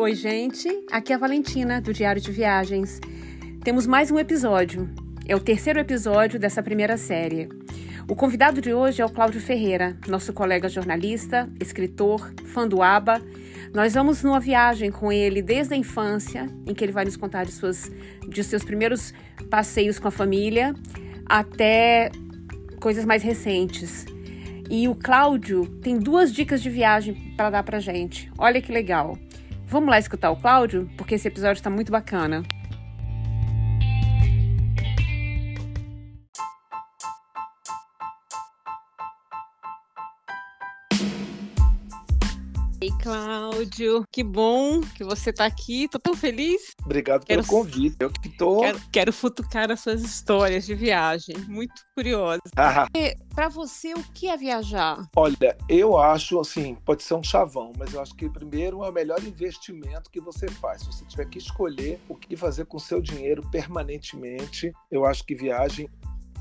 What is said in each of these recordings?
Oi, gente. Aqui é a Valentina, do Diário de Viagens. Temos mais um episódio. É o terceiro episódio dessa primeira série. O convidado de hoje é o Cláudio Ferreira, nosso colega jornalista, escritor, fã do ABBA. Nós vamos numa viagem com ele desde a infância, em que ele vai nos contar de, suas, de seus primeiros passeios com a família, até coisas mais recentes. E o Cláudio tem duas dicas de viagem para dar para gente. Olha que legal. Vamos lá escutar o Cláudio, porque esse episódio está muito bacana. Cláudio, que bom que você está aqui. Tô tão feliz. Obrigado pelo quero, convite. Eu que tô. Quero, quero, futucar as suas histórias de viagem. Muito curiosa. Ah. Para você, o que é viajar? Olha, eu acho assim, pode ser um chavão, mas eu acho que primeiro é o melhor investimento que você faz. Se você tiver que escolher o que fazer com o seu dinheiro permanentemente, eu acho que viagem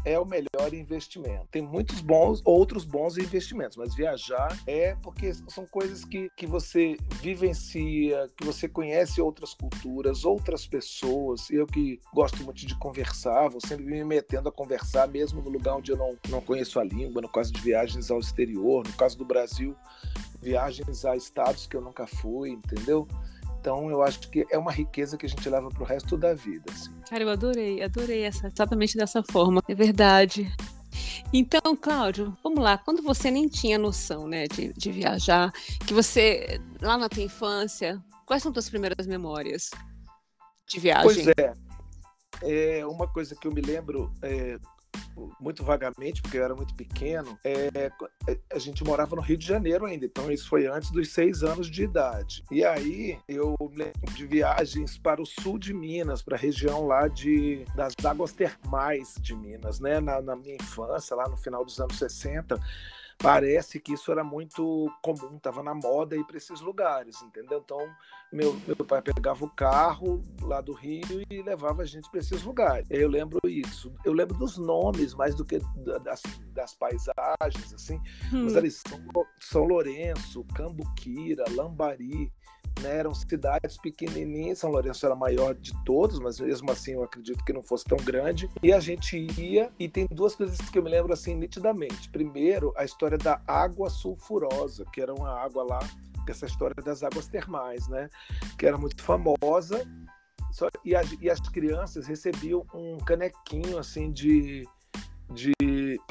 é o melhor investimento. Tem muitos bons, outros bons investimentos, mas viajar é porque são coisas que, que você vivencia, que você conhece outras culturas, outras pessoas. Eu que gosto muito de conversar, vou sempre me metendo a conversar, mesmo no lugar onde eu não, não conheço a língua, no caso de viagens ao exterior, no caso do Brasil, viagens a estados que eu nunca fui, entendeu? Então, eu acho que é uma riqueza que a gente leva para o resto da vida. Assim. Cara, eu adorei, adorei essa, exatamente dessa forma. É verdade. Então, Cláudio, vamos lá. Quando você nem tinha noção, né, de, de viajar, que você lá na tua infância, quais são tuas primeiras memórias de viagem? Pois é. É uma coisa que eu me lembro é, muito vagamente, porque eu era muito pequeno, é, a gente morava no Rio de Janeiro ainda, então isso foi antes dos seis anos de idade. E aí eu lembro de viagens para o sul de Minas, para a região lá de, das águas termais de Minas, né? Na, na minha infância, lá no final dos anos 60 parece que isso era muito comum, estava na moda ir para esses lugares, entendeu? Então, meu, meu pai pegava o carro lá do Rio e levava a gente para esses lugares. Eu lembro isso. Eu lembro dos nomes mais do que das, das paisagens, assim. Hum. Mas ali, São, São Lourenço, Cambuquira, Lambari, né, eram cidades pequenininhas, São Lourenço era a maior de todos, mas mesmo assim eu acredito que não fosse tão grande. E a gente ia, e tem duas coisas que eu me lembro assim nitidamente. Primeiro, a história da água sulfurosa, que era uma água lá, essa história das águas termais, né, que era muito famosa. Só, e, a, e as crianças recebiam um canequinho assim de de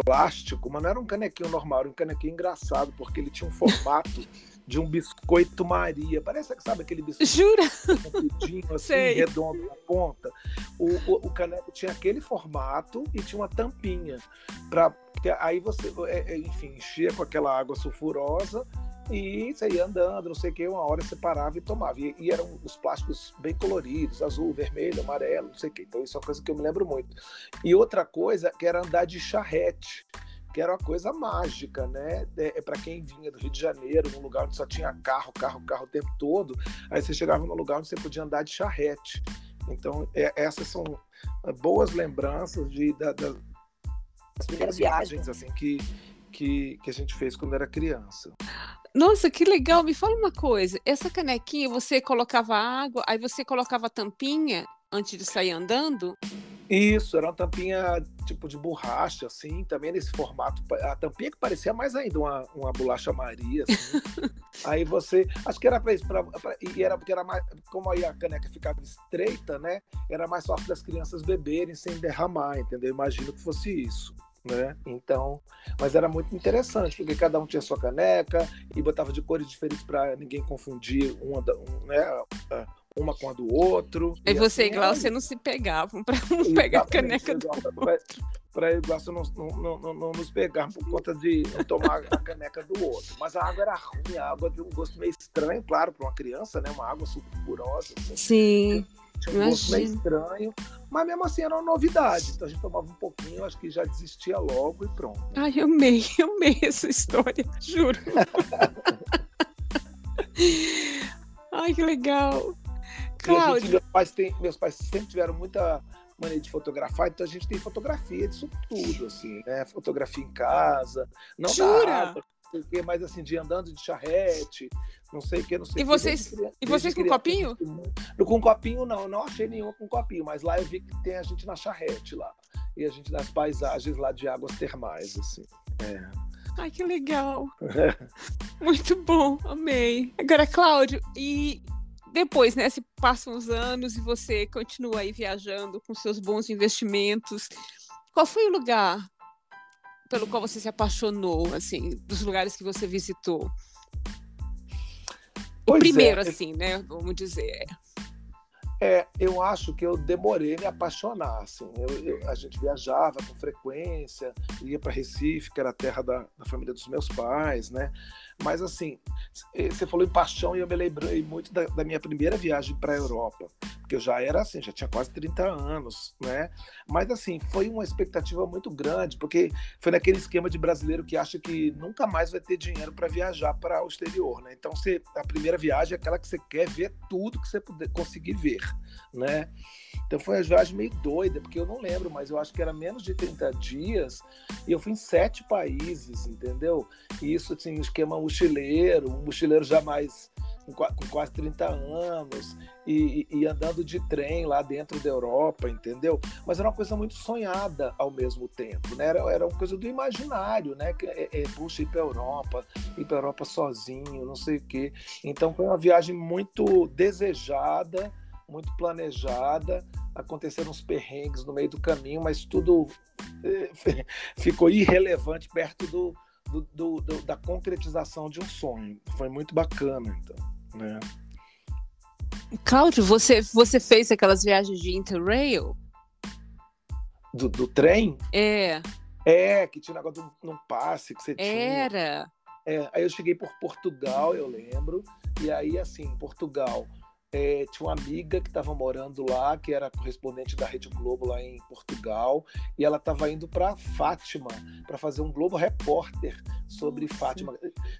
plástico, mas não era um canequinho normal, era um canequinho engraçado, porque ele tinha um formato de um biscoito Maria. Parece que sabe aquele biscoito Jura? assim, Sei. redondo na ponta. O, o, o, caneco tinha aquele formato e tinha uma tampinha. Pra, aí você, é, é, enfim, enchia com aquela água sulfurosa e você ia andando, não sei o que, uma hora você parava e tomava. E, e, eram os plásticos bem coloridos, azul, vermelho, amarelo, não sei o que. Então isso é uma coisa que eu me lembro muito. E outra coisa que era andar de charrete que era uma coisa mágica, né? É, para quem vinha do Rio de Janeiro, num lugar onde só tinha carro, carro, carro o tempo todo, aí você chegava num lugar onde você podia andar de charrete. Então, é, essas são boas lembranças de, da, da, das primeiras viagens assim que, que, que a gente fez quando era criança. Nossa, que legal! Me fala uma coisa. Essa canequinha, você colocava água, aí você colocava tampinha antes de sair andando? Isso, era uma tampinha tipo de borracha, assim, também nesse formato. A tampinha que parecia mais ainda uma, uma bolacha Maria, assim. aí você. Acho que era para isso, pra, pra, e era porque era mais. Como aí a caneca ficava estreita, né? Era mais fácil das crianças beberem sem derramar, entendeu? Imagino que fosse isso. Né? Então, mas era muito interessante, porque cada um tinha sua caneca e botava de cores diferentes para ninguém confundir uma, um, né, uma com a do outro. E, e você assim, e Glaucia não se pegavam para um pegar a caneca do outro. Para eu e Glaucia não, não, não, não, nos pegar por conta de não tomar a caneca do outro. Mas a água era ruim, a água tinha um gosto meio estranho, claro, para uma criança, né? Uma água sulfurosa. Assim. Sim. Tinha um gosto meio estranho, mas mesmo assim era uma novidade. Então a gente tomava um pouquinho, acho que já desistia logo e pronto. Ai, eu amei, eu amei essa história, juro. Ai, que legal. Cláudio. Gente, meus, pais têm, meus pais sempre tiveram muita mania de fotografar, então a gente tem fotografia disso tudo, assim, né? Fotografia em casa, não Jura? da água, sei o mas assim, de andando de charrete, não sei o que, não sei E vocês, que, e vocês com copinho? Com copinho, não, não achei nenhuma com copinho, mas lá eu vi que tem a gente na charrete lá. E a gente nas paisagens lá de águas termais, assim. É. Ai, que legal. Muito bom, amei. Agora, Cláudio, e depois, né, se passam os anos e você continua aí viajando com seus bons investimentos, qual foi o lugar pelo qual você se apaixonou, assim, dos lugares que você visitou? O pois primeiro, é. assim, né, vamos dizer. É, eu acho que eu demorei a me apaixonar. Assim. Eu, eu, a gente viajava com frequência, ia para Recife, que era a terra da, da, família dos meus pais, né? Mas assim, você falou em paixão e eu me lembrei muito da, da minha primeira viagem para a Europa, porque eu já era assim, já tinha quase 30 anos, né? Mas assim, foi uma expectativa muito grande, porque foi naquele esquema de brasileiro que acha que nunca mais vai ter dinheiro para viajar para o exterior, né? Então, você, a primeira viagem é aquela que você quer ver tudo que você puder conseguir ver, né? Então foi uma viagem meio doida, porque eu não lembro, mas eu acho que era menos de 30 dias e eu fui em sete países, entendeu? E isso, assim, um esquema mochileiro, um mochileiro já mais com quase 30 anos e, e, andando de trem lá dentro da Europa, entendeu? Mas era uma coisa muito sonhada ao mesmo tempo, né? Era, era uma coisa do imaginário, né? Que é, é, puxa, ir para Europa, ir para Europa sozinho, não sei o quê. Então foi uma viagem muito desejada, muito planejada. Aconteceram uns perrengues no meio do caminho, mas tudo é, ficou irrelevante perto do, do, do, do, da concretização de um sonho. Foi muito bacana, então. Né? Cláudio, você, você fez aquelas viagens de Interrail? Do, do trem? É. É, que tinha negócio de um passe que você tinha. Era. É, aí eu cheguei por Portugal, eu lembro. E aí, assim, Portugal, é, tinha uma amiga que estava morando lá, que era correspondente da Rede Globo lá em Portugal, e ela estava indo para Fátima para fazer um Globo Repórter sobre Nossa. Fátima.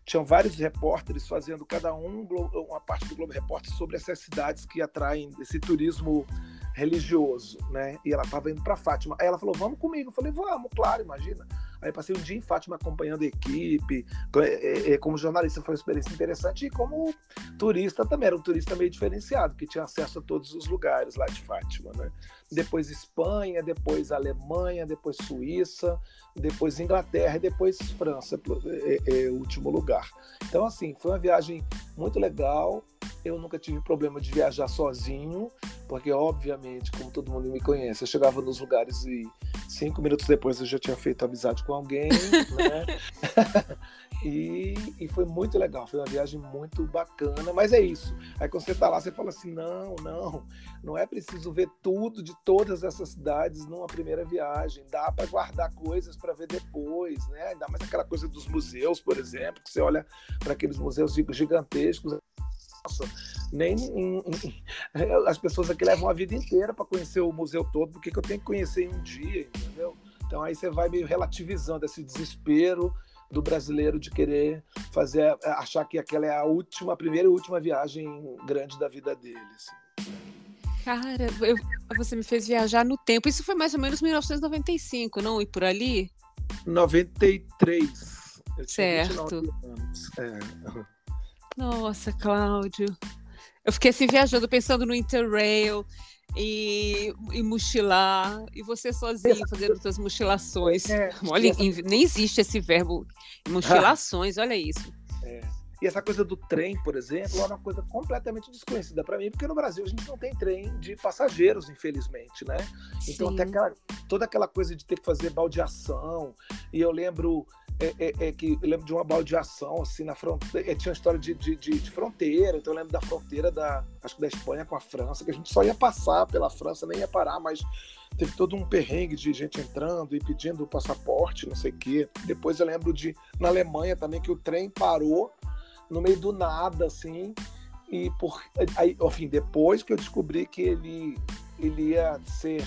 Tinham vários repórteres fazendo cada um uma parte do Globo Repórter sobre essas cidades que atraem esse turismo religioso, né? E ela estava indo para Fátima. Aí ela falou: "Vamos comigo". Eu falei: "Vamos, claro, imagina". Aí passei um dia em Fátima acompanhando a equipe, é, é, é, como jornalista foi uma experiência interessante e como turista também, era um turista meio diferenciado, que tinha acesso a todos os lugares lá de Fátima, né? Depois Espanha, depois Alemanha, depois Suíça, depois Inglaterra e depois França, é, é, último lugar. Então, assim, foi uma viagem muito legal, eu nunca tive problema de viajar sozinho, porque, obviamente, como todo mundo me conhece, eu chegava nos lugares e cinco minutos depois eu já tinha feito amizade com alguém, né? e, e foi muito legal, foi uma viagem muito bacana, mas é isso. Aí quando você tá lá, você fala assim: não, não, não é preciso ver tudo de todas essas cidades numa primeira viagem, dá para guardar coisas para ver depois, né? Ainda mais aquela coisa dos museus, por exemplo, que você olha para aqueles museus gigantescos nossa, nem as pessoas aqui levam a vida inteira para conhecer o museu todo, porque que eu tenho que conhecer em um dia, entendeu? Então aí você vai meio relativizando esse desespero do brasileiro de querer fazer, achar que aquela é a última, a primeira e última viagem grande da vida dele. Assim. Cara, eu, você me fez viajar no tempo. Isso foi mais ou menos 1995, não? E por ali? 93. Eu certo. É. Nossa, Cláudio. Eu fiquei assim viajando, pensando no Interrail e, e mochilar, e você sozinho fazendo suas mochilações. É, olha, nem existe esse verbo mochilações, olha isso. É. E essa coisa do trem, por exemplo, é uma coisa completamente desconhecida para mim, porque no Brasil a gente não tem trem de passageiros, infelizmente, né? Então, até aquela, toda aquela coisa de ter que fazer baldeação. E eu lembro é, é, é, que lembro de uma baldeação assim na fronteira. É, tinha uma história de, de, de, de, fronteira, então eu lembro da fronteira da acho que da Espanha com a França, que a gente só ia passar pela França, nem ia parar, mas teve todo um perrengue de gente entrando e pedindo passaporte, não sei o quê. Depois eu lembro de na Alemanha também que o trem parou no meio do nada, assim, e por aí, enfim, depois que eu descobri que ele ele ia ser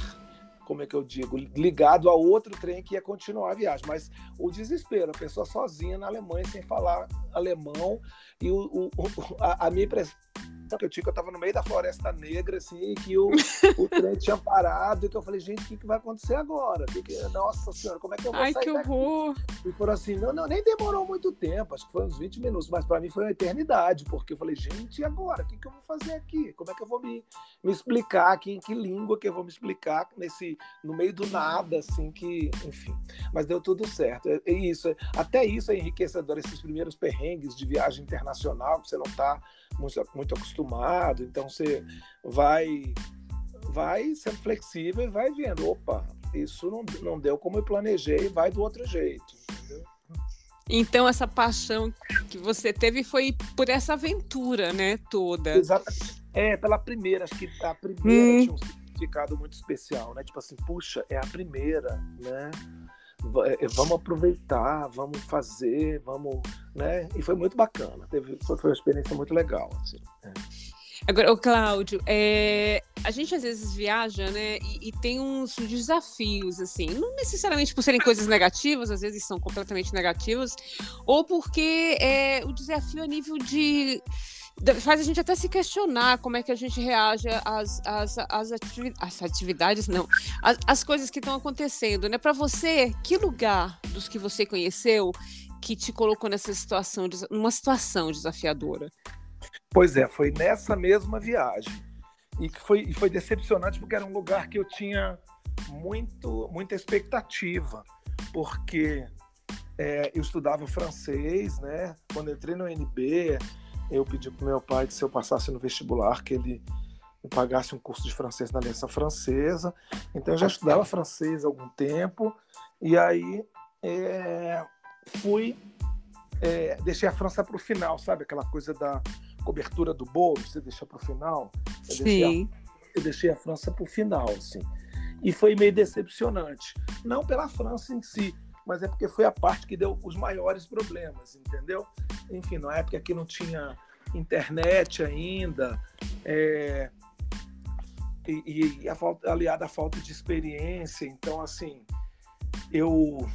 como é que eu digo, ligado a outro trem que ia continuar a viagem. Mas o desespero, a pessoa sozinha na Alemanha, sem falar alemão, e o, o a, a, minha impressão que eu tinha, que eu tava no meio da floresta negra, assim, que o, o trem tinha parado, e que eu falei, gente, o que, que vai acontecer agora? Nossa senhora, como é que eu vou Ai, sair que horror! Daqui? E foram assim, não, não, nem demorou muito tempo, acho que foi uns 20 minutos, mas para mim foi uma eternidade, porque eu falei, gente, e agora? O que, que eu vou fazer aqui? Como é que eu vou me, me explicar aqui? Em que língua que eu vou me explicar nesse, no meio do nada, assim, que, enfim. Mas deu tudo certo. É, é isso, é, até isso é enriquecedor, esses primeiros perrengues de viagem internacional, que você não está muito, muito acostumado, então você vai vai sendo flexível e vai vendo, opa, isso não, não deu como eu planejei, vai do outro jeito, entendeu? Então essa paixão que você teve foi por essa aventura, né, toda. Exatamente. É, pela primeira, acho que a primeira hum. tinha um significado muito especial, né? Tipo assim, puxa, é a primeira, né? É, vamos aproveitar, vamos fazer, vamos, né? E foi muito bacana, teve, foi uma experiência muito legal, assim. É. Agora, o Cláudio, é, a gente às vezes viaja, né, e, e, tem uns desafios, assim, não necessariamente por serem coisas negativas, às vezes são completamente negativas, ou porque é, o desafio a nível de faz a gente até se questionar como é que a gente reage às, às, às, às atividades, não, às, às coisas que estão acontecendo, né? Para você, que lugar dos que você conheceu que te colocou nessa situação, numa situação desafiadora? Pois é, foi nessa mesma viagem. E foi, foi decepcionante porque era um lugar que eu tinha muito, muita expectativa, porque é, eu estudava francês, né? Quando entrei no NB, eu pedi para meu pai que se eu passasse no vestibular, que ele me pagasse um curso de francês na Aliança Francesa. Então eu já estudava francês há algum tempo e aí é, fui é, deixei a França para o final, sabe aquela coisa da cobertura do bolo, você deixa para o final. Eu Sim. Deixei a, eu deixei a França para o final, assim. E foi meio decepcionante, não pela França em si, mas é porque foi a parte que deu os maiores problemas, entendeu? Enfim, na época que não tinha internet ainda, é, e, e a falta, aliada à falta de experiência, então assim, eu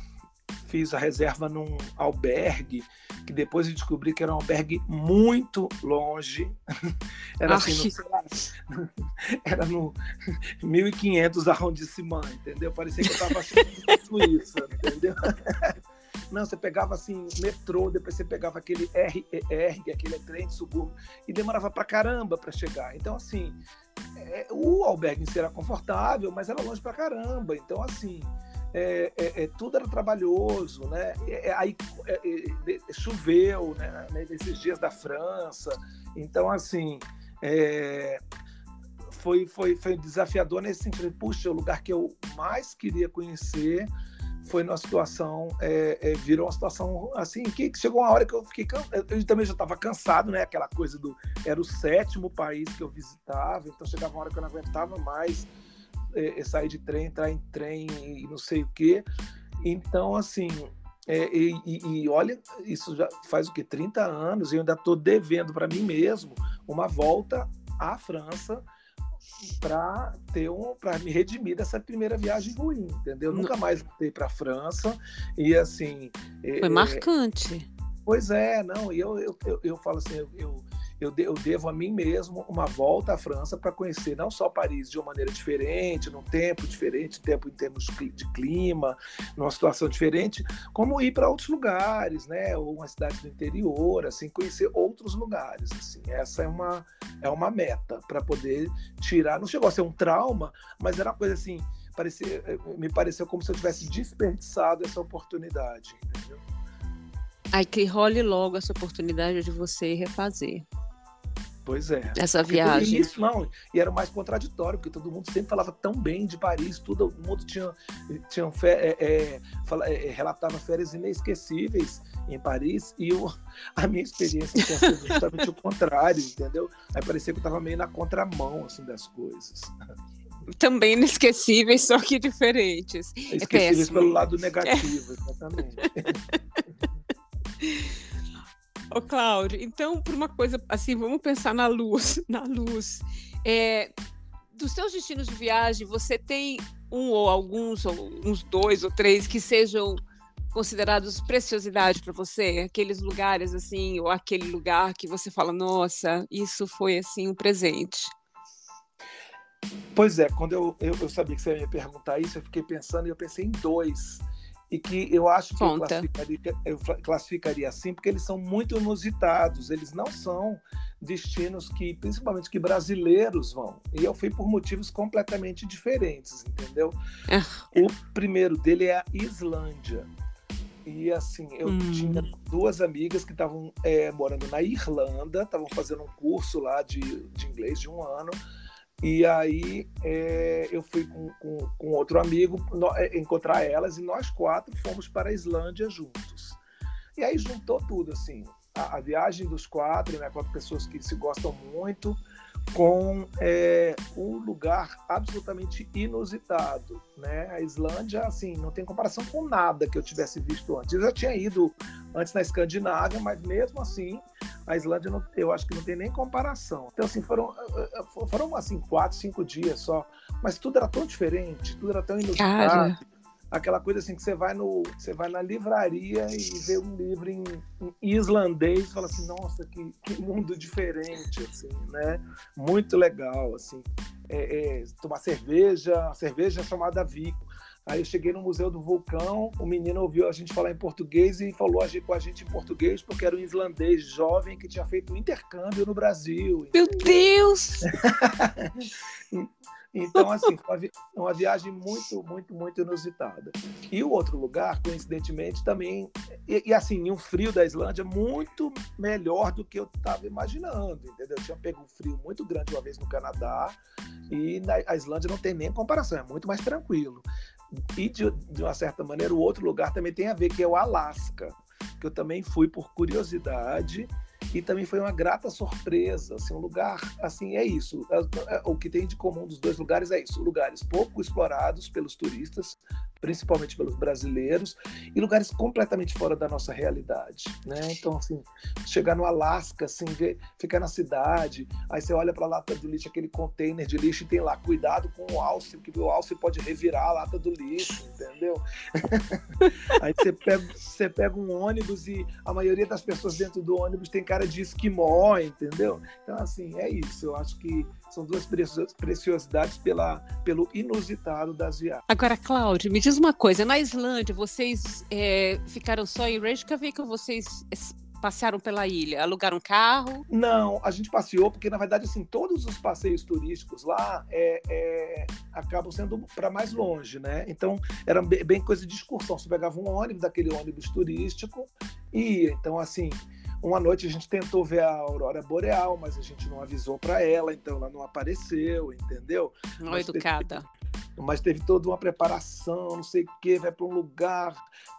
fiz a reserva num albergue que depois eu descobri que era um albergue muito longe. Era assim, no, era no 1500 arrondissement, entendeu? Parecia que eu estava na Suíça, entendeu? Não, você pegava assim, metrô, depois você pegava aquele RER, é aquele trem de subúrbio, e demorava pra caramba para chegar. Então, assim, é, o albergue em si era confortável, mas era longe pra caramba. Então, assim, é, é, é, tudo era trabalhoso, né? É, é, aí choveu, né? Nesses dias da França, então assim foi, foi, foi desafiador nesse sentido. Puxa, o lugar que eu mais queria conhecer foi numa situação, é, é, virou uma situação assim, que chegou uma hora que eu fiquei, eu também já estava cansado, né? Aquela coisa do, era o sétimo país que eu visitava, então chegava uma hora que eu não aguentava mais é, é, sair de trem, entrar em trem e não sei o quê. Então, assim, é, e, e, olha, isso já faz o que? 30 anos, e eu ainda estou devendo para mim mesmo uma volta à França para ter um para me redimir dessa primeira viagem ruim, entendeu? Não. Nunca mais voltei para a França e assim é, foi é, marcante. Pois é, não, e eu, eu, eu, eu falo assim, eu, eu eu, de, eu devo a mim mesmo uma volta à França para conhecer não só Paris de uma maneira diferente, num tempo diferente, tempo em termos de clima, numa situação diferente, como ir para outros lugares, né? Ou uma cidade do interior, assim, conhecer outros lugares, assim. Essa é uma é uma meta para poder tirar. Não chegou a ser um trauma, mas era uma coisa assim. Parecia, me pareceu como se eu tivesse desperdiçado essa oportunidade, entendeu? Aí que role logo essa oportunidade de você refazer. Pois é. Essa viagem. Isso, não. E era mais contraditório, porque todo mundo sempre falava tão bem de Paris, todo mundo tinha, tinha é, é, fala, é, relatava férias inesquecíveis em Paris, e eu, a minha experiência sido justamente o contrário, entendeu? Aí parecia que eu estava meio na contramão assim, das coisas. Também inesquecíveis, só que diferentes. É esquecíveis pelo lado negativo, exatamente. Ô, Cláudio, então, por uma coisa assim, vamos pensar na luz, na luz. É, dos seus destinos de viagem, você tem um ou alguns, ou uns dois ou três, que sejam considerados preciosidade para você? Aqueles lugares assim, ou aquele lugar que você fala, nossa, isso foi assim um presente. Pois é, quando eu, eu, eu sabia que você ia me perguntar isso, eu fiquei pensando e eu pensei em dois e que eu acho que eu classificaria, eu classificaria, assim, porque eles são muito inusitados, eles não são destinos que, principalmente, que brasileiros vão. E eu fui por motivos completamente diferentes, entendeu? É. O primeiro dele é a Islândia. E assim, eu hum. tinha duas amigas que estavam é, morando na Irlanda, estavam fazendo um curso lá de, de inglês de um ano. E aí é, eu fui com, com, com outro amigo no, é, encontrar elas e nós quatro fomos para a Islândia juntos. E aí juntou tudo, assim, a, a viagem dos quatro, né, quatro pessoas que se gostam muito, com é, um lugar absolutamente inusitado, né? A Islândia, assim, não tem comparação com nada que eu tivesse visto antes. Eu já tinha ido antes na Escandinávia, mas mesmo assim, a Islândia não, eu acho que não tem nem comparação. Então, assim, foram, eh, eh, foram assim, quatro, cinco dias só, mas tudo era tão diferente, tudo era tão inusitado. Aquela coisa assim que você vai no você vai na livraria e vê um livro em, em islandês e fala assim nossa que, que, mundo diferente assim né? Muito legal assim. É, é, tomar cerveja cerveja chamada Vico Aí eu cheguei no Museu do Vulcão, o menino ouviu a gente falar em português e falou com a gente em português porque era um islandês jovem que tinha feito um intercâmbio no Brasil. Meu Deus! Então, assim, foi uma viagem muito, muito, muito inusitada. E o outro lugar, coincidentemente, também. E, e assim, um frio da Islândia muito melhor do que eu estava imaginando, entendeu? Eu tinha pego um frio muito grande uma vez no Canadá e na, a Islândia não tem nem comparação, é muito mais tranquilo. E, de, de uma certa maneira, o outro lugar também tem a ver, que é o Alasca, que eu também fui por curiosidade e também foi uma grata surpresa, assim, um lugar, assim, é isso, é, é, o que tem de comum dos dois lugares é isso, lugares pouco explorados pelos turistas, principalmente pelos brasileiros, e lugares completamente fora da nossa realidade, né? Então, assim, chegar no Alasca, assim, ver, ficar na cidade, aí você olha para a lata do lixo, aquele container de lixo e tem lá, cuidado com o alce, porque o alce pode revirar a lata do lixo, entendeu? aí você pega, você pega um ônibus e a maioria das pessoas dentro do ônibus tem cara de esquimó, entendeu? Então, assim, é isso. Eu acho que são duas preciosidades pela, pelo inusitado das viagens. Agora, Cláudio, me diz uma coisa. Na Islândia, vocês é, ficaram só em Reykjavik ou vocês passearam pela ilha? Alugaram um carro? Não, a gente passeou porque, na verdade, assim, todos os passeios turísticos lá é, é, acabam sendo para mais longe, né? Então, era bem coisa de excursão. Você pegava um ônibus, daquele ônibus turístico, e ia. Então, assim, uma noite a gente tentou ver a aurora boreal, mas a gente não avisou para ela, então ela não apareceu, entendeu? Não mas educada. Teve, mas teve toda uma preparação, não sei o quê, vai para um lugar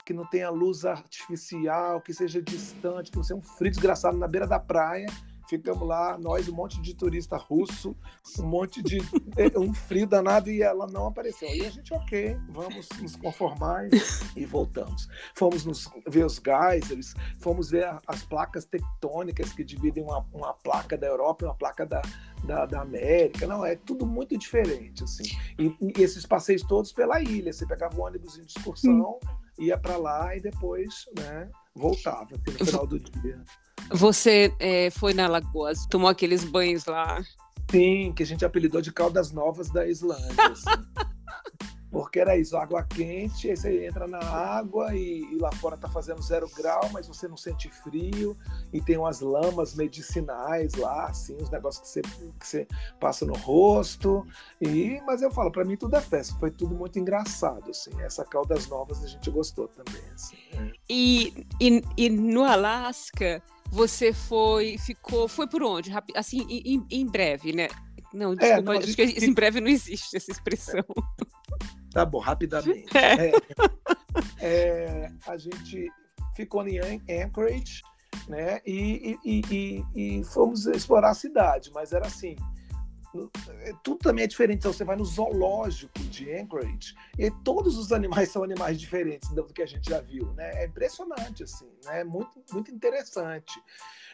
que não tenha luz artificial, que seja distante, que não seja um frio desgraçado na beira da praia Ficamos lá, nós, um monte de turista russo, um monte de. É, um frio danado e ela não apareceu. E a gente, ok, vamos nos conformar e, voltamos. Fomos nos, ver os geysers, fomos ver as placas tectônicas que dividem uma, uma placa da Europa e uma placa da, da, da, América. Não, é tudo muito diferente, assim. E, e, esses passeios todos pela ilha. Você pegava um ônibus de excursão, hum. ia para lá e depois, né, voltava assim, no final do dia. Você é, foi na Lagoa, tomou aqueles banhos lá? Sim, que a gente apelidou de Caldas Novas da Islândia. Assim. Porque era isso, água quente, aí você entra na água e, e, lá fora tá fazendo zero grau, mas você não sente frio, e tem umas lamas medicinais lá, assim, os negócios que você, que você passa no rosto. E, mas eu falo, para mim tudo é festa, foi tudo muito engraçado, assim. Essa Caldas Novas a gente gostou também. Assim. E, e, e no Alasca você foi, ficou, foi por onde? Assim, em, em breve, né? Não, é, desculpa, é, não, acho que em breve não existe essa expressão. Tá bom, rapidamente. É. É, a gente ficou em Anchorage, né? E, e, e, e, fomos explorar a cidade, mas era assim, é, tudo também é diferente. Então, você vai no zoológico de Anchorage e todos os animais são animais diferentes do que a gente já viu, né? É impressionante, assim, né? É muito, muito interessante.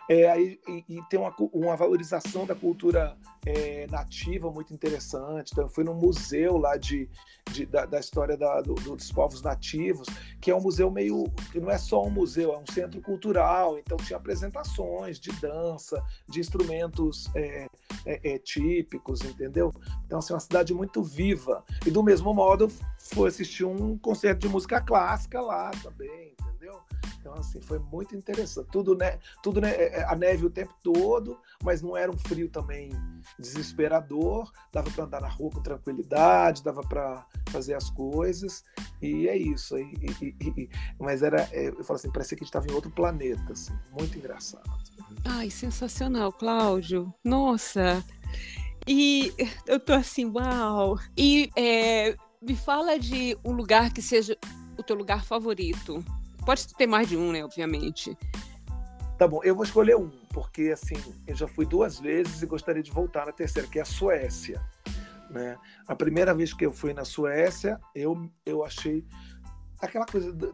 É, e, e, tem uma, uma, valorização da cultura é, nativa muito interessante. Então, eu fui num museu lá de, de da, da, história da, do, dos povos nativos, que é um museu meio. que não é só um museu, é um centro cultural. Então, tinha apresentações de dança, de instrumentos é, é, é típicos, entendeu? Então, assim, uma cidade muito viva. E do mesmo modo, fui assistir um concerto de música clássica lá também, entendeu? Então, assim, foi muito interessante. Tudo, né? Tudo né? É, é, a neve o tempo todo, mas não era um frio também desesperador. Dava para andar na rua com tranquilidade, dava para fazer as coisas. E é isso. E, e, e, mas era, é, eu falo assim, parecia que a gente estava em outro planeta, assim, muito engraçado. Ai, sensacional, Cláudio. Nossa. E eu tô assim, uau. E é, me fala de um lugar que seja o teu lugar favorito. Pode ter mais de um, né? Obviamente. Tá bom, eu vou escolher um, porque assim, eu já fui duas vezes e gostaria de voltar na terceira, que é a Suécia. Né? A primeira vez que eu fui na Suécia, eu, eu achei aquela coisa do,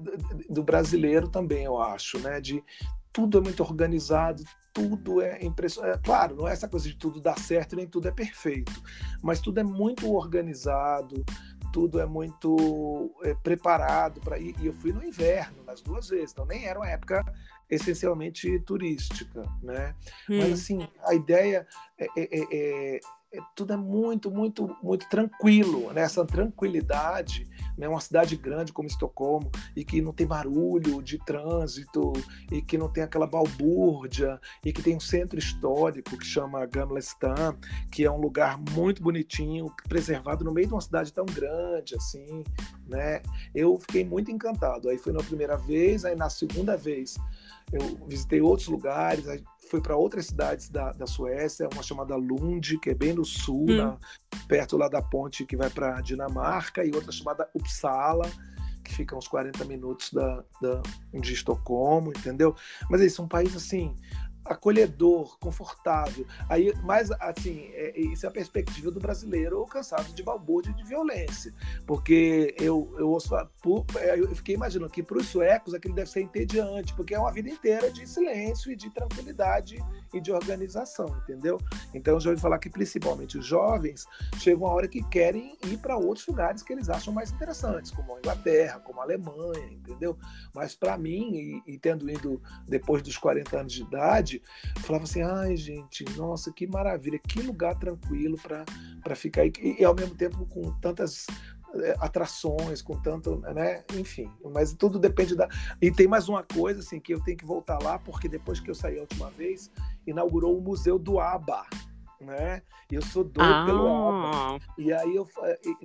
do, brasileiro também, eu acho, né? De tudo é muito organizado, tudo é impressionante. É, claro, não é essa coisa de tudo dar certo, nem tudo é perfeito, mas tudo é muito organizado, tudo é muito é, preparado para ir. E eu fui no inverno, nas duas vezes, então nem era uma época essencialmente turística, né? Hum. Mas assim, a ideia é, é, é, é, tudo é muito, muito, muito tranquilo, né? Essa tranquilidade, né? Uma cidade grande como Estocolmo e que não tem barulho de trânsito e que não tem aquela balbúrdia e que tem um centro histórico que chama Gamla Stan, que é um lugar muito bonitinho, preservado no meio de uma cidade tão grande assim, né? Eu fiquei muito encantado. Aí fui na primeira vez, aí na segunda vez eu visitei outros lugares, fui para outras cidades da, da Suécia, uma chamada Lund, que é bem no sul, hum. na, perto lá da ponte que vai para Dinamarca, e outra chamada Uppsala, que fica uns 40 minutos da, da, de Estocolmo, entendeu? Mas eles são um país assim, acolhedor, confortável. Aí, mais assim, é, isso é a perspectiva do brasileiro cansado de balbúrdia e de violência. Porque eu, eu ouço, é, eu fiquei imaginando que para os suecos aquilo deve ser entediante, porque é uma vida inteira de silêncio e de tranquilidade e de organização, entendeu? Então eu já ouvi falar que principalmente os jovens chegam a hora que querem ir para outros lugares que eles acham mais interessantes, como a Inglaterra, como a Alemanha, entendeu? Mas para mim, e, e tendo ido depois dos 40 anos de idade, falava assim: ai, gente, nossa, que maravilha, que lugar tranquilo para ficar e, e, ao mesmo tempo com tantas atrações, com tanto, né? Enfim, mas tudo depende da. E tem mais uma coisa, assim, que eu tenho que voltar lá, porque depois que eu saí a última vez, inaugurou o Museu do ABBA né? E eu sou doido ah. pelo álbum. E aí eu,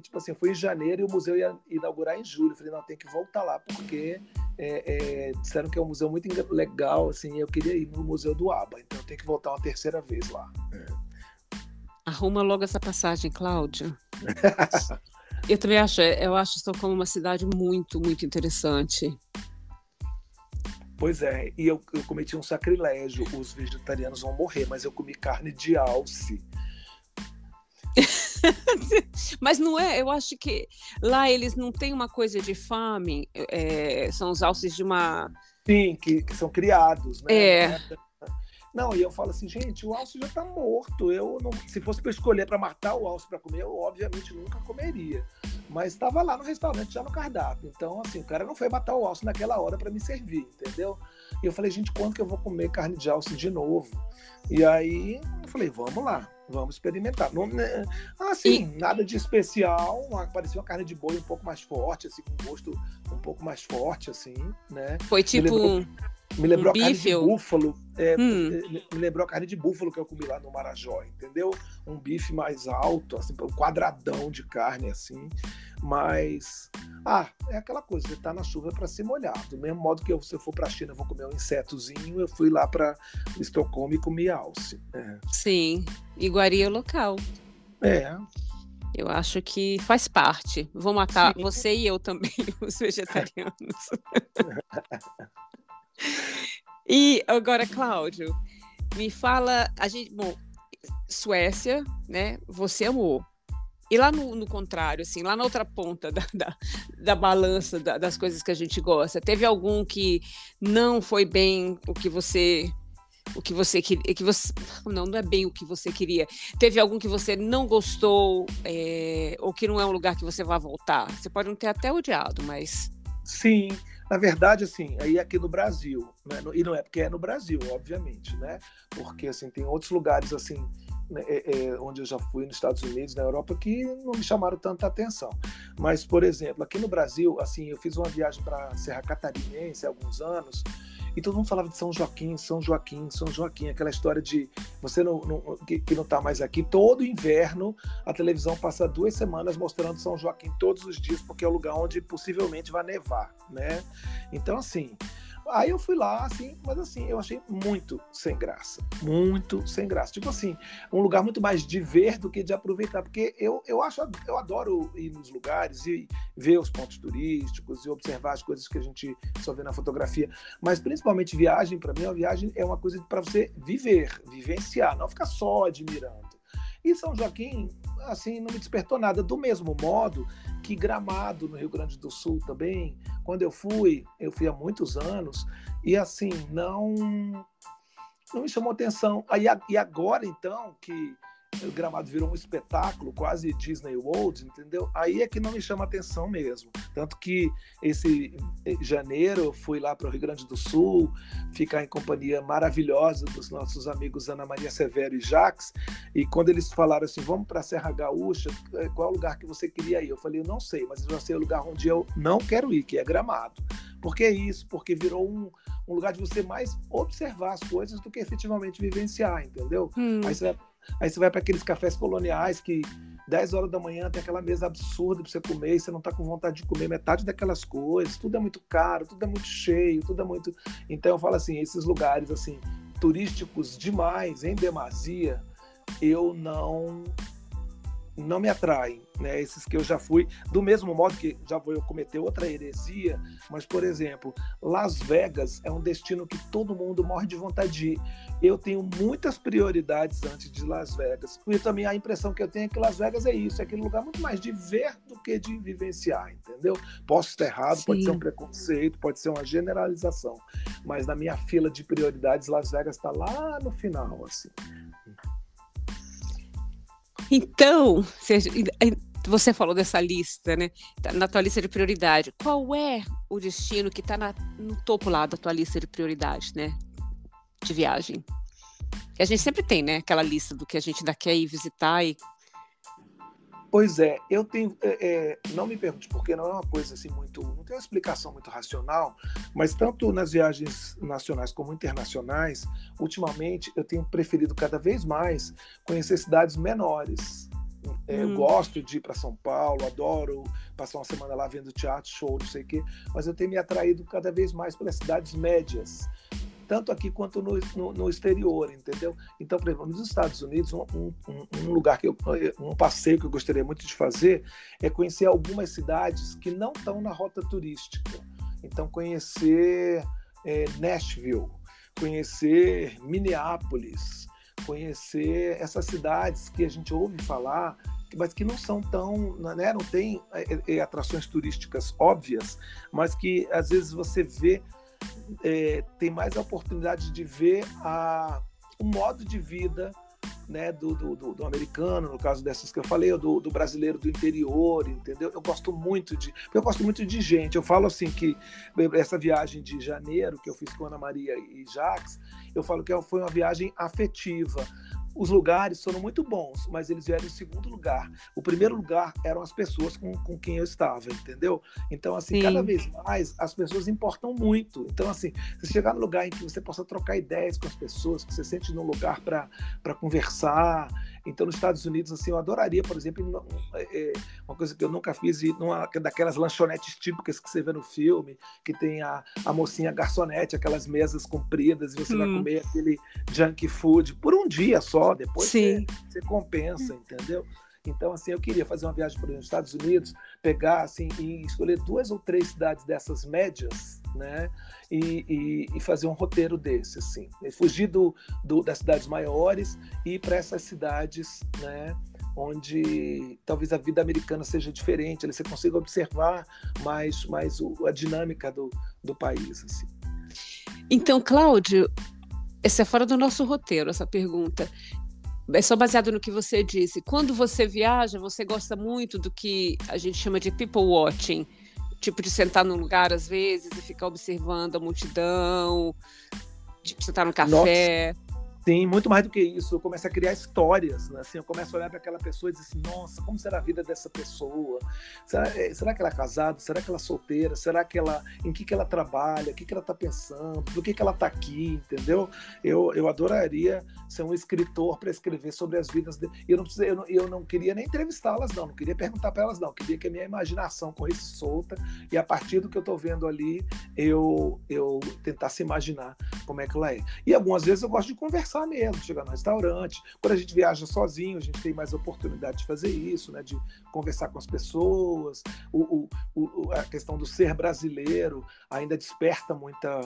tipo assim, eu fui em janeiro e o museu ia inaugurar em julho. Eu falei, não, tem que voltar lá, porque é, é, disseram que é um museu muito legal, assim, eu queria ir no Museu do ABA, então eu tenho que voltar uma terceira vez lá. É. Arruma logo essa passagem, Cláudio. eu também acho, é, eu acho Estocolmo uma cidade muito, muito interessante. Pois é, e eu, eu cometi um sacrilégio. Os vegetarianos vão morrer, mas eu comi carne de alce. Mas não é, eu acho que lá eles não têm uma coisa de fome, é, são os alces de uma. Sim, que, que são criados, né? É. Não, e eu falo assim, gente, o alce já tá morto. Eu não, se fosse para escolher para matar o alce para comer, eu obviamente nunca comeria. Mas estava lá no restaurante já no cardápio. Então, assim, o cara não foi matar o alce naquela hora para me servir, entendeu? E eu falei, gente, quando que eu vou comer carne de alce de novo? E aí eu falei, vamos lá, vamos experimentar. Não, né, assim, e... nada de especial, parecia uma carne de boi um pouco mais forte, assim, com gosto um pouco mais forte, assim, né? Foi tipo. Me lembrou, me lembrou um a carne de búfalo. É, hum. Me lembrou a carne de búfalo que eu comi lá no Marajó, entendeu? Um bife mais alto, assim, um quadradão de carne, assim. Mas, ah, é aquela coisa, você tá na chuva para se molhar. Do mesmo modo que eu, se eu for para a China, eu vou comer um insetozinho, eu fui lá para Estocolmo e comi alce. É. Sim, iguaria local. É. Eu acho que faz parte. Vou matar Sim. você e eu também, os vegetarianos. e agora, Cláudio, me fala, a gente, bom, Suécia, né? Você amou. E lá no, no, contrário, assim, lá na outra ponta da, da, da balança da, das coisas que a gente gosta, teve algum que não foi bem o que você o que você queria, que você não, não é bem o que você queria. Teve algum que você não gostou é, ou que não é um lugar que você vai voltar? Você pode não ter até odiado, mas sim. Na verdade, assim, aí aqui no Brasil, né? e não é porque é no Brasil, obviamente, né? Porque assim tem outros lugares assim é, é, onde eu já fui nos Estados Unidos, na Europa, que não me chamaram tanta atenção. Mas, por exemplo, aqui no Brasil, assim, eu fiz uma viagem para Serra Catarinense há alguns anos e todo mundo falava de São Joaquim, São Joaquim, São Joaquim, aquela história de você não, não que, que, não está mais aqui. Todo inverno a televisão passa duas semanas mostrando São Joaquim todos os dias, porque é o lugar onde possivelmente vai nevar, né? Então, assim, Aí eu fui lá, assim, mas assim, eu achei muito sem graça. Muito sem graça. Tipo assim, um lugar muito mais de ver do que de aproveitar. Porque eu, eu acho, eu adoro ir nos lugares e ver os pontos turísticos e observar as coisas que a gente só vê na fotografia. Mas principalmente viagem, para mim, a viagem é uma coisa para você viver, vivenciar, não ficar só admirando. E São Joaquim, assim, não me despertou nada. Do mesmo modo que Gramado, no Rio Grande do Sul também, quando eu fui, eu fui há muitos anos, e assim, não, não me chamou atenção. Aí, e agora, então, que o Gramado virou um espetáculo, quase Disney World, entendeu? Aí é que não me chama atenção mesmo. Tanto que esse janeiro eu fui lá para o Rio Grande do Sul, ficar em companhia maravilhosa dos nossos amigos Ana Maria Severo e Jax, e quando eles falaram assim, vamos para a Serra Gaúcha, é, qual é o lugar que você queria ir? Eu falei, eu não sei, mas eu já sei o lugar onde eu não quero ir, que é Gramado. Por que isso? Porque virou um, um lugar de você mais observar as coisas do que efetivamente vivenciar, entendeu? Hum. Aí você vai Aí você vai para aqueles cafés coloniais que 10 horas da manhã tem aquela mesa absurda para você comer e você não está com vontade de comer metade daquelas coisas. Tudo é muito caro, tudo é muito cheio, tudo é muito. Então eu falo assim, esses lugares assim turísticos demais, em demasia, eu não não me atraem, né? Esses que eu já fui, do mesmo modo que já vou eu cometer outra heresia, mas por exemplo, Las Vegas é um destino que todo mundo morre de vontade de ir. Eu tenho muitas prioridades antes de Las Vegas. E também a impressão que eu tenho é que Las Vegas é isso, é aquele lugar muito mais de ver do que de vivenciar, entendeu? Posso estar errado, Sim. pode ser um preconceito, pode ser uma generalização, mas na minha fila de prioridades Las Vegas está lá no final, assim. Então, você falou dessa lista, né? Tá na tua lista de prioridade. Qual é o destino que está no topo lá da tua lista de prioridade, né? De viagem. A gente sempre tem, né? Aquela lista do que a gente ainda quer ir visitar e Pois é, eu tenho. É, é, não me pergunte, porque não é uma coisa assim muito. Não tem uma explicação muito racional, mas tanto nas viagens nacionais como internacionais, ultimamente eu tenho preferido cada vez mais conhecer cidades menores. É, hum. Eu gosto de ir para São Paulo, adoro passar uma semana lá vendo teatro, show, não sei o quê, mas eu tenho me atraído cada vez mais pelas cidades médias tanto aqui quanto no, no, no, exterior, entendeu? Então, por exemplo, nos Estados Unidos, um, um, um, lugar que eu, um passeio que eu gostaria muito de fazer é conhecer algumas cidades que não estão na rota turística. Então, conhecer é, Nashville, conhecer Minneapolis, conhecer essas cidades que a gente ouve falar mas que não são tão, né, não tem é, é, atrações turísticas óbvias, mas que às vezes você vê é, tem mais a oportunidade de ver a, o modo de vida né, do, do, do, americano, no caso dessas que eu falei, do, do, brasileiro do interior, entendeu? Eu gosto muito de. Eu gosto muito de gente. Eu falo assim que essa viagem de janeiro que eu fiz com Ana Maria e Jacques, eu falo que foi uma viagem afetiva os lugares foram muito bons, mas eles vieram em segundo lugar. O primeiro lugar eram as pessoas com, com quem eu estava, entendeu? Então, assim, Sim. cada vez mais as pessoas importam muito. Então, assim, você chegar no lugar em que você possa trocar ideias com as pessoas, que você sente num lugar para conversar, então, nos Estados Unidos, assim, eu adoraria, por exemplo, é, uma coisa que eu nunca fiz, ir numa daquelas lanchonetes típicas que você vê no filme, que tem a, a mocinha garçonete, aquelas mesas compridas, e você hum. vai comer aquele junk food por um dia só, depois você, você compensa, entendeu? Então, assim, eu queria fazer uma viagem para os Estados Unidos, pegar, assim, e escolher duas ou três cidades dessas médias, né? E, e, e fazer um roteiro desse, assim. E fugir do, do, das cidades maiores e ir para essas cidades, né? onde talvez a vida americana seja diferente, você consiga observar mais, mais o, a dinâmica do, do país. Assim. Então, Cláudio, Essa é fora do nosso roteiro, essa pergunta. É só baseado no que você disse. Quando você viaja, você gosta muito do que a gente chama de people watching, tipo de sentar num lugar às vezes e ficar observando a multidão, tipo sentar no café. Nossa. Sim, muito mais do que isso. Eu começo a criar histórias. Né? Assim, eu começo a olhar para aquela pessoa e dizer assim: nossa, como será a vida dessa pessoa? Será, eh, será que ela é casada? Será que ela é solteira? Será que ela. Em que, que ela trabalha? O que, que ela está pensando? Do que, que ela está aqui? Entendeu? Eu, eu adoraria ser um escritor para escrever sobre as vidas. De... Eu, não eu, não, eu não queria nem entrevistá-las, não. Não queria perguntar para elas, não. Eu queria que a minha imaginação corresse solta e a partir do que eu estou vendo ali, eu, eu tentasse imaginar como é que ela é. E algumas vezes eu gosto de conversar mesmo, chegar no restaurante. Quando a gente viaja sozinho, a gente tem mais oportunidade de fazer isso, né? De conversar com as pessoas. O, o, o, a questão do ser brasileiro ainda desperta muita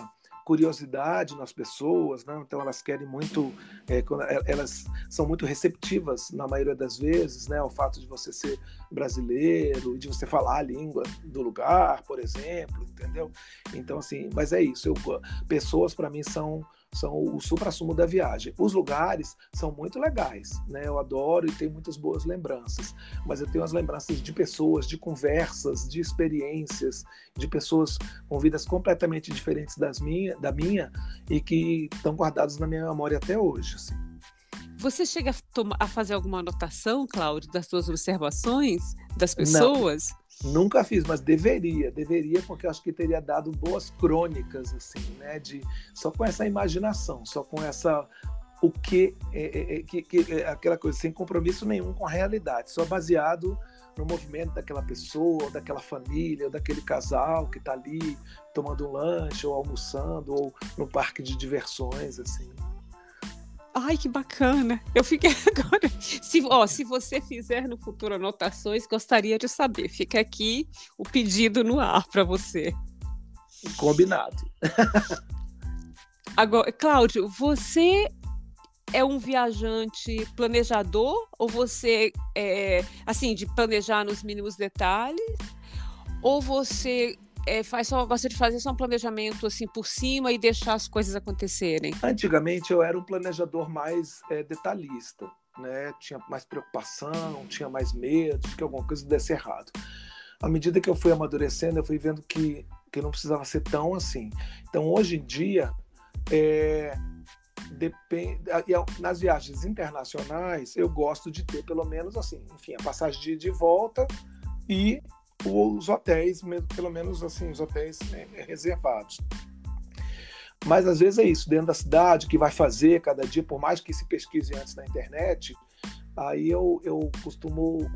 curiosidade nas pessoas, né? então elas querem muito, é, elas são muito receptivas na maioria das vezes, né? O fato de você ser brasileiro e de você falar a língua do lugar, por exemplo, entendeu? Então assim, mas é isso. Eu, pessoas para mim são são o supra-sumo da viagem. Os lugares são muito legais, né? Eu adoro e tenho muitas boas lembranças, mas eu tenho as lembranças de pessoas, de conversas, de experiências, de pessoas com vidas completamente diferentes das minha, da minha e que estão guardadas na minha memória até hoje. Assim. Você chega a, a, fazer alguma anotação, Cláudio, das suas observações das pessoas? Não. Nunca fiz, mas deveria, deveria, porque acho que teria dado boas crônicas, assim, né? De, só com essa imaginação, só com essa. O que, é, é, é que, que é aquela coisa, sem compromisso nenhum com a realidade, só baseado no movimento daquela pessoa, ou daquela família, ou daquele casal que está ali tomando um lanche, ou almoçando, ou no parque de diversões, assim. Ai, que bacana. Eu fiquei agora. Se, ó, se você fizer no futuro anotações, gostaria de saber. Fica aqui o pedido no ar para você. Combinado. Agora, Cláudio, você é um viajante planejador ou você é assim de planejar nos mínimos detalhes? Ou você é, faz só, gosta de fazer só um planejamento assim por cima e deixar as coisas acontecerem? Antigamente eu era um planejador mais é, detalhista, né? Tinha mais preocupação, tinha mais medo de que alguma coisa desse errado. À medida que eu fui amadurecendo, eu fui vendo que, que não precisava ser tão assim. Então hoje em dia, é, depende, nas viagens internacionais, eu gosto de ter pelo menos assim, enfim, a passagem de, de volta e os hotéis, pelo menos assim, os hotéis né, reservados. Mas às vezes é isso, dentro da cidade, que vai fazer cada dia, por mais que se pesquise antes na internet, aí eu, eu costumo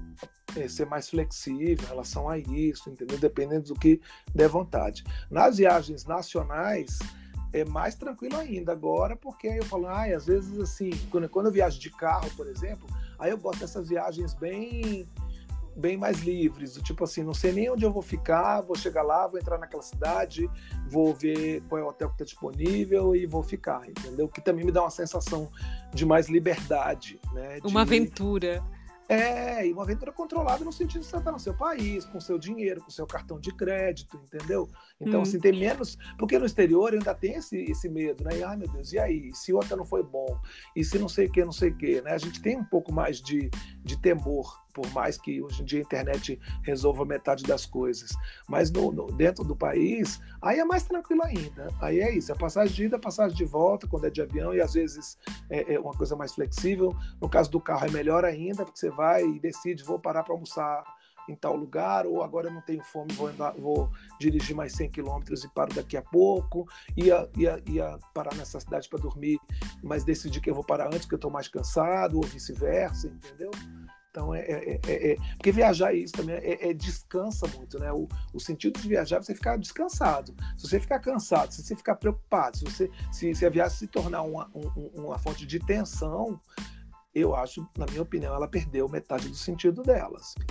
é, ser mais flexível em relação a isso, entendeu? Dependendo do que der vontade. Nas viagens nacionais, é mais tranquilo ainda agora, porque eu falo, ah, às vezes assim, quando, quando eu viajo de carro, por exemplo, aí eu gosto dessas viagens bem bem mais livres, do tipo assim, não sei nem onde eu vou ficar, vou chegar lá, vou entrar naquela cidade, vou ver qual é o hotel que está disponível e vou ficar, entendeu? Que também me dá uma sensação de mais liberdade, né? De... Uma aventura. É, e uma aventura controlada no sentido de você estar no seu país, com seu dinheiro, com seu cartão de crédito, entendeu? Então, hum. assim, tem menos. Porque no exterior ainda tem esse, esse medo, né? E, ai, meu Deus, e aí? Se o hotel não foi bom? E se não sei o que, não sei o que, né? A gente tem um pouco mais de, de temor por mais que hoje em dia a internet resolva metade das coisas. Mas no, no, dentro do país, aí é mais tranquilo ainda. Aí é isso, é passagem de ida, passagem de volta, quando é de avião, e às vezes é, é uma coisa mais flexível. No caso do carro é melhor ainda, porque você vai e decide, vou parar para almoçar em tal lugar, ou agora eu não tenho fome, vou, andar, vou dirigir mais 100 quilômetros e paro daqui a pouco, ia, ia, ia parar nessa cidade para dormir, mas decidi que eu vou parar antes, porque eu estou mais cansado, ou vice-versa, entendeu? Então, é, é, é, é, Porque viajar é isso também é, é, descansa muito, né? O, o, sentido de viajar é você ficar descansado. Se você ficar cansado, se você ficar preocupado, se, você, se, se a viagem se tornar uma, um, uma fonte de tensão, eu acho, na minha opinião, ela perdeu metade do sentido delas. Né?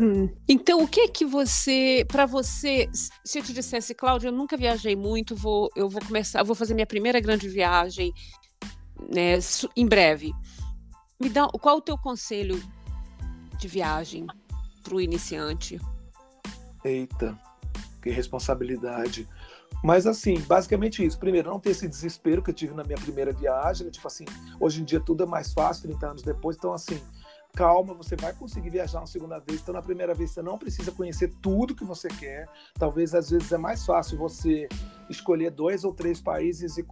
Hum. Então, o que que você, para você, se eu te dissesse, Cláudia, eu nunca viajei muito, vou, eu vou começar, vou fazer minha primeira grande viagem, né, em breve. Me dá, qual o teu conselho de viagem para o iniciante? Eita, que responsabilidade. Mas assim, basicamente isso. Primeiro, não ter esse desespero que eu tive na minha primeira viagem. Né? Tipo assim, hoje em dia tudo é mais fácil, 30 anos depois. Então, assim, calma, você vai conseguir viajar uma segunda vez. Então, na primeira vez, você não precisa conhecer tudo que você quer. Talvez, às vezes, é mais fácil você escolher dois ou três países e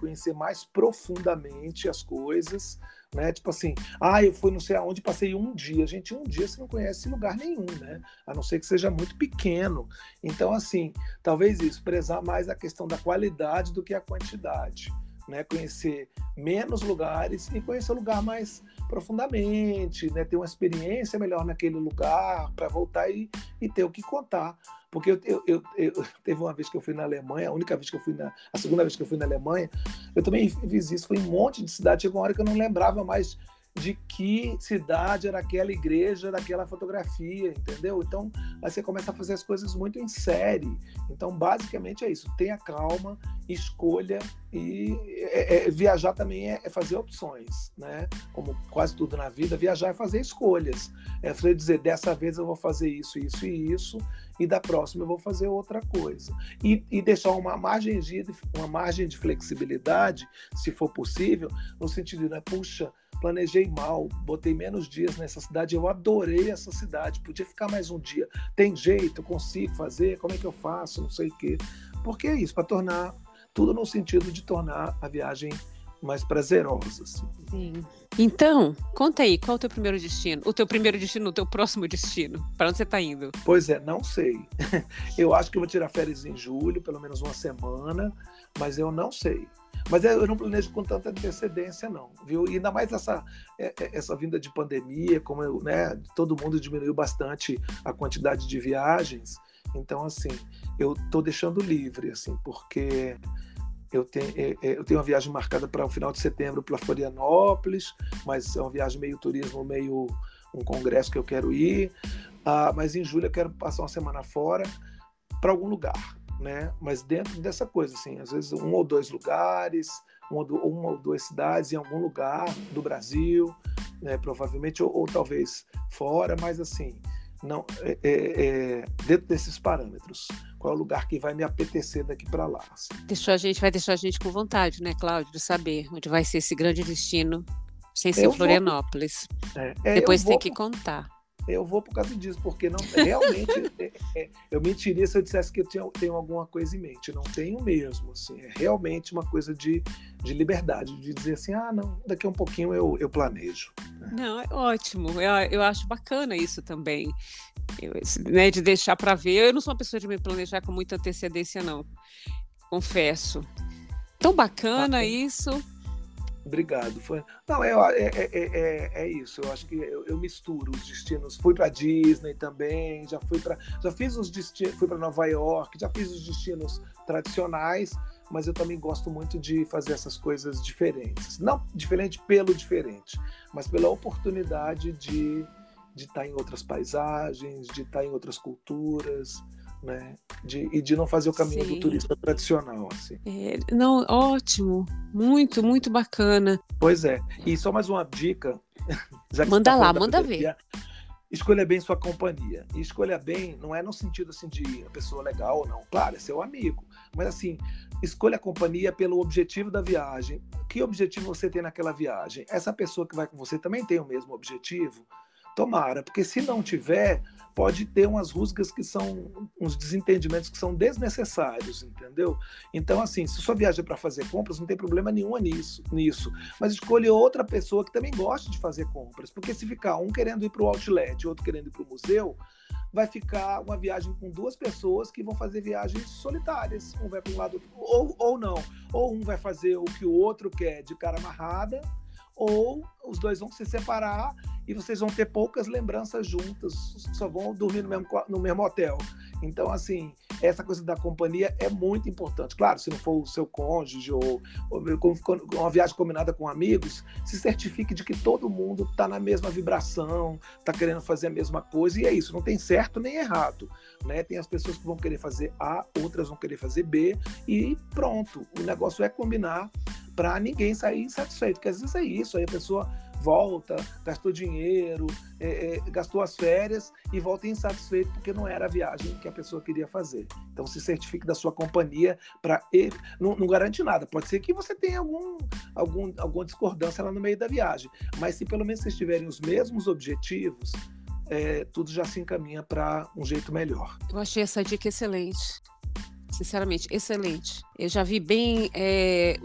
conhecer mais profundamente as coisas. Né? Tipo assim, ah, eu fui não sei aonde, passei um dia. Gente, um dia você não conhece lugar nenhum, né? A não ser que seja muito pequeno. Então, assim, talvez isso, prezar mais a questão da qualidade do que a quantidade né, conhecer menos lugares e conhecer o lugar mais profundamente, né, ter uma experiência melhor naquele lugar para voltar e, e ter o que contar. Porque eu, eu, eu, eu, teve uma vez que eu fui na Alemanha, a única vez que eu fui na. A segunda vez que eu fui na Alemanha, eu também fiz isso, fui em um monte de cidade, chegou uma hora que eu não lembrava mais de que cidade era aquela igreja daquela fotografia, entendeu? Então, aí você começa a fazer as coisas muito em série. Então, basicamente é isso. Tenha calma, escolha e é, é, viajar também é, é, fazer opções, né? Como quase tudo na vida, viajar é fazer escolhas. É você dizer, dessa vez eu vou fazer isso, isso e isso, e da próxima eu vou fazer outra coisa. E, e deixar uma margem, de, uma margem de flexibilidade, se for possível, no sentido né, puxa, planejei mal, botei menos dias nessa cidade, eu adorei essa cidade, podia ficar mais um dia. Tem jeito, eu consigo fazer, como é que eu faço, não sei o quê. Porque é isso, para tornar tudo no sentido de tornar a viagem mais prazerosa. Assim. Sim. Então, conta aí, qual é o teu primeiro destino? O teu primeiro destino, o teu próximo destino? Para onde você está indo? Pois é, não sei. Eu acho que vou tirar férias em julho, pelo menos uma semana, mas eu não sei. Mas eu não planejo com tanta antecedência, não, viu? E ainda mais essa, é, é, essa vinda de pandemia, como eu, né, todo mundo diminuiu bastante a quantidade de viagens. Então, assim, eu estou deixando livre, assim, porque eu tenho, é, eu tenho uma viagem marcada para o final de setembro para Florianópolis, mas é uma viagem meio turismo, meio um congresso que eu quero ir. Ah, mas em julho eu quero passar uma semana fora para algum lugar né? Mas dentro dessa coisa, assim, às vezes um ou dois lugares, uma, uma ou duas cidades em algum lugar do Brasil, né? Provavelmente ou, ou talvez fora, mas assim, não é, é, é, dentro desses parâmetros. Qual é o lugar que vai me apetecer daqui para lá? Assim. Deixou a gente, vai deixar a gente com vontade, né, Cláudio, de saber onde vai ser esse grande destino, sem ser eu Florianópolis. Vou... É, é, Depois tem vou... que contar eu vou por causa disso, porque não realmente é, é, eu mentiria se eu dissesse que eu tinha, tenho alguma coisa em mente. não tenho mesmo. Assim, é realmente uma coisa de, de liberdade, de dizer assim, ah, não, daqui a um pouquinho eu, eu planejo. Não, é ótimo. Eu, eu acho bacana isso também. Eu, né, de deixar para ver. Eu não sou uma pessoa de me planejar com muita antecedência, não. Confesso. Tão bacana ah, isso. Obrigado. Foi... Não, é, é, é, é, isso. Eu acho que eu, eu misturo os destinos. Fui para Disney também, já fui para, já fiz os destinos, fui para Nova York, já fiz os destinos tradicionais, mas eu também gosto muito de fazer essas coisas diferentes. Não diferente pelo diferente, mas pela oportunidade de de estar em outras paisagens, de estar em outras culturas né? De, e de não fazer o caminho Sim. do turista tradicional, assim. É, não, ótimo, muito, muito bacana. Pois é. E só mais uma dica. manda tá lá, manda ver. Escolha bem sua companhia. E escolha bem não é no sentido assim de a pessoa legal ou não. Claro, é seu amigo. Mas assim, escolha a companhia pelo objetivo da viagem. Que objetivo você tem naquela viagem? Essa pessoa que vai com você também tem o mesmo objetivo? Tomara, porque se não tiver, pode ter umas rusgas que são uns desentendimentos que são desnecessários, entendeu? Então, assim, se sua viagem é para fazer compras, não tem problema nenhum nisso, nisso. Mas escolha outra pessoa que também goste de fazer compras, porque se ficar um querendo ir para o outlet outro querendo ir para o museu, vai ficar uma viagem com duas pessoas que vão fazer viagens solitárias. Um vai para um lado ou, ou não. Ou um vai fazer o que o outro quer de cara amarrada, ou os dois vão se separar e vocês vão ter poucas lembranças juntas, só vão dormir no mesmo, no mesmo hotel. Então, assim, essa coisa da companhia é muito importante. Claro, se não for o seu cônjuge ou, ou uma viagem combinada com amigos, se certifique de que todo mundo está na mesma vibração, está querendo fazer a mesma coisa, e é isso, não tem certo nem errado. Né? Tem as pessoas que vão querer fazer A, outras vão querer fazer B, e pronto. O negócio é combinar para ninguém sair insatisfeito, porque às vezes é isso, aí a pessoa volta, gastou dinheiro, é, é, gastou as férias e volta insatisfeito porque não era a viagem que a pessoa queria fazer. Então se certifique da sua companhia para ele. Não, não, garante nada. Pode ser que você tenha algum, algum, alguma discordância lá no meio da viagem. Mas se pelo menos vocês tiverem os mesmos objetivos, é, tudo já se encaminha para um jeito melhor. Eu achei essa dica excelente sinceramente, excelente. Eu já vi bem é,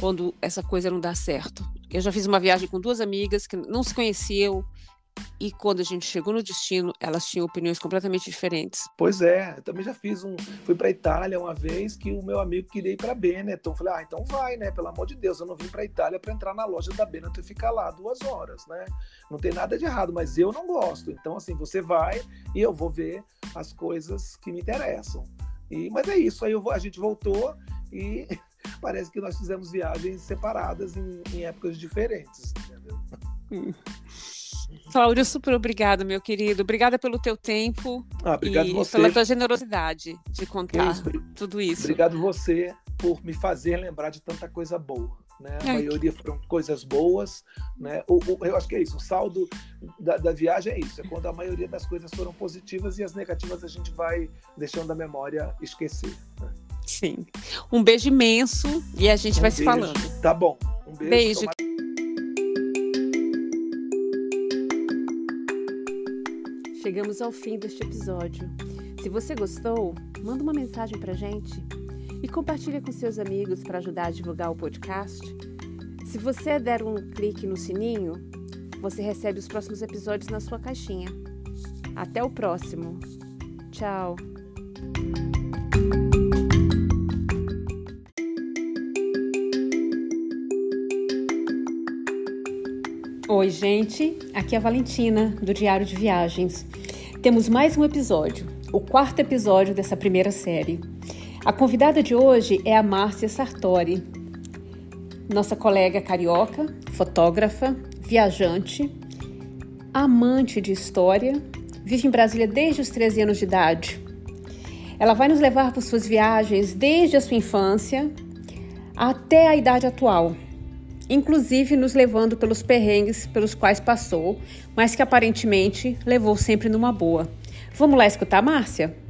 quando essa coisa não dá certo. Eu já fiz uma viagem com duas amigas que não se conheciam, e quando a gente chegou no destino, elas tinham opiniões completamente diferentes. Pois é, eu também já fiz um. Fui para Itália uma vez que o meu amigo queria ir para Benetton. Eu falei, ah, então vai, né? Pelo amor de Deus, eu não vim para Itália para entrar na loja da Benetton e ficar lá duas horas, né? Não tem nada de errado, mas eu não gosto. Então, assim, você vai e eu vou ver as coisas que me interessam. E, mas é isso, aí eu, a gente voltou e parece que nós fizemos viagens separadas em, em épocas diferentes. Entendeu? Hum. Cláudio, super obrigada, meu querido. Obrigada pelo teu tempo ah, obrigado e você. pela tua generosidade de contar isso. tudo isso. Obrigado você por me fazer lembrar de tanta coisa boa. Né? A maioria foram coisas boas, né? O, o, eu acho que é isso. O saldo da, da, viagem é isso. É quando a maioria das coisas foram positivas e as negativas a gente vai deixando a memória esquecer. Né? Sim. Um beijo imenso e a gente um vai beijo. se falando. Tá bom. Um beijo. Beijo. Tomara... Chegamos ao fim deste episódio. Se você gostou, manda uma mensagem pra gente e compartilha com seus amigos para ajudar a divulgar o podcast. Se você der um clique no sininho, você recebe os próximos episódios na sua caixinha. Até o próximo. Tchau. Oi, gente. Aqui é a Valentina, do Diário de Viagens. Temos mais um episódio, o quarto episódio dessa primeira série. A convidada de hoje é a Márcia Sartori, nossa colega carioca, fotógrafa, viajante, amante de história, vive em Brasília desde os 13 anos de idade. Ela vai nos levar por suas viagens desde a sua infância até a idade atual, inclusive nos levando pelos perrengues pelos quais passou, mas que aparentemente levou sempre numa boa. Vamos lá escutar, Márcia?